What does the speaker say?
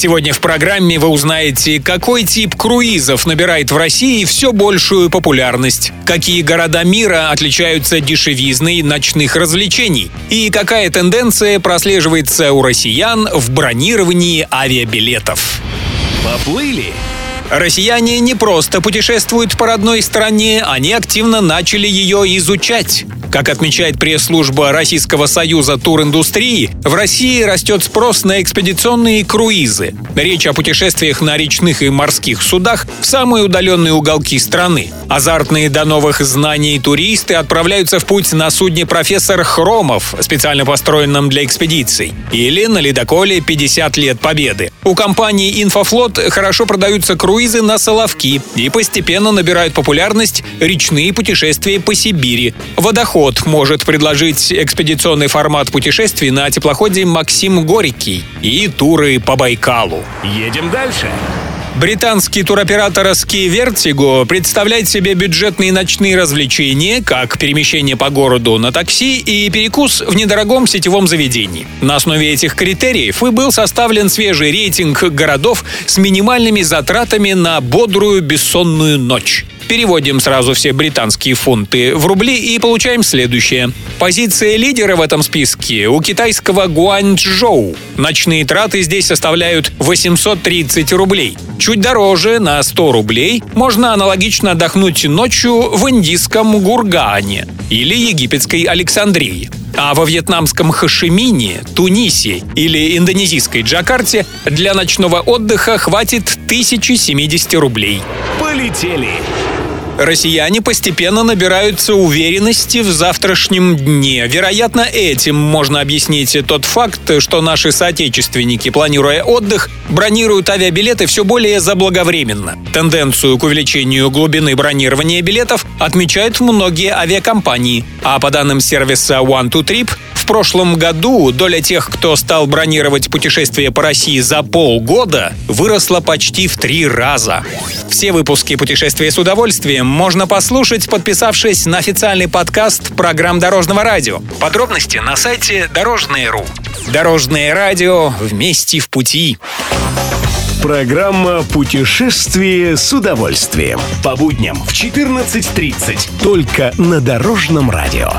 Сегодня в программе вы узнаете, какой тип круизов набирает в России все большую популярность, какие города мира отличаются дешевизной ночных развлечений и какая тенденция прослеживается у россиян в бронировании авиабилетов. Поплыли? Россияне не просто путешествуют по родной стране, они активно начали ее изучать. Как отмечает пресс-служба Российского союза туриндустрии, в России растет спрос на экспедиционные круизы. Речь о путешествиях на речных и морских судах в самые удаленные уголки страны. Азартные до новых знаний туристы отправляются в путь на судне «Профессор Хромов», специально построенном для экспедиций, или на ледоколе «50 лет Победы». У компании «Инфофлот» хорошо продаются круизы на Соловки и постепенно набирают популярность речные путешествия по Сибири. Водоход может предложить экспедиционный формат путешествий на теплоходе «Максим Горький» и туры по Байкалу. Едем дальше. Британский туроператор Ski Vertigo представляет себе бюджетные ночные развлечения, как перемещение по городу на такси и перекус в недорогом сетевом заведении. На основе этих критериев и был составлен свежий рейтинг городов с минимальными затратами на бодрую бессонную ночь. Переводим сразу все британские фунты в рубли и получаем следующее. Позиция лидера в этом списке у китайского Гуанчжоу. Ночные траты здесь составляют 830 рублей. Чуть дороже, на 100 рублей, можно аналогично отдохнуть ночью в индийском Гургаане или египетской Александрии. А во вьетнамском Хашимине, Тунисе или индонезийской Джакарте для ночного отдыха хватит 1070 рублей. Полетели! Россияне постепенно набираются уверенности в завтрашнем дне. Вероятно, этим можно объяснить тот факт, что наши соотечественники, планируя отдых, бронируют авиабилеты все более заблаговременно. Тенденцию к увеличению глубины бронирования билетов отмечают многие авиакомпании. А по данным сервиса One2Trip, прошлом году доля тех, кто стал бронировать путешествия по России за полгода, выросла почти в три раза. Все выпуски «Путешествия с удовольствием» можно послушать, подписавшись на официальный подкаст программ Дорожного радио. Подробности на сайте Дорожное.ру. Дорожное радио вместе в пути. Программа «Путешествие с удовольствием». По будням в 14.30. Только на Дорожном радио.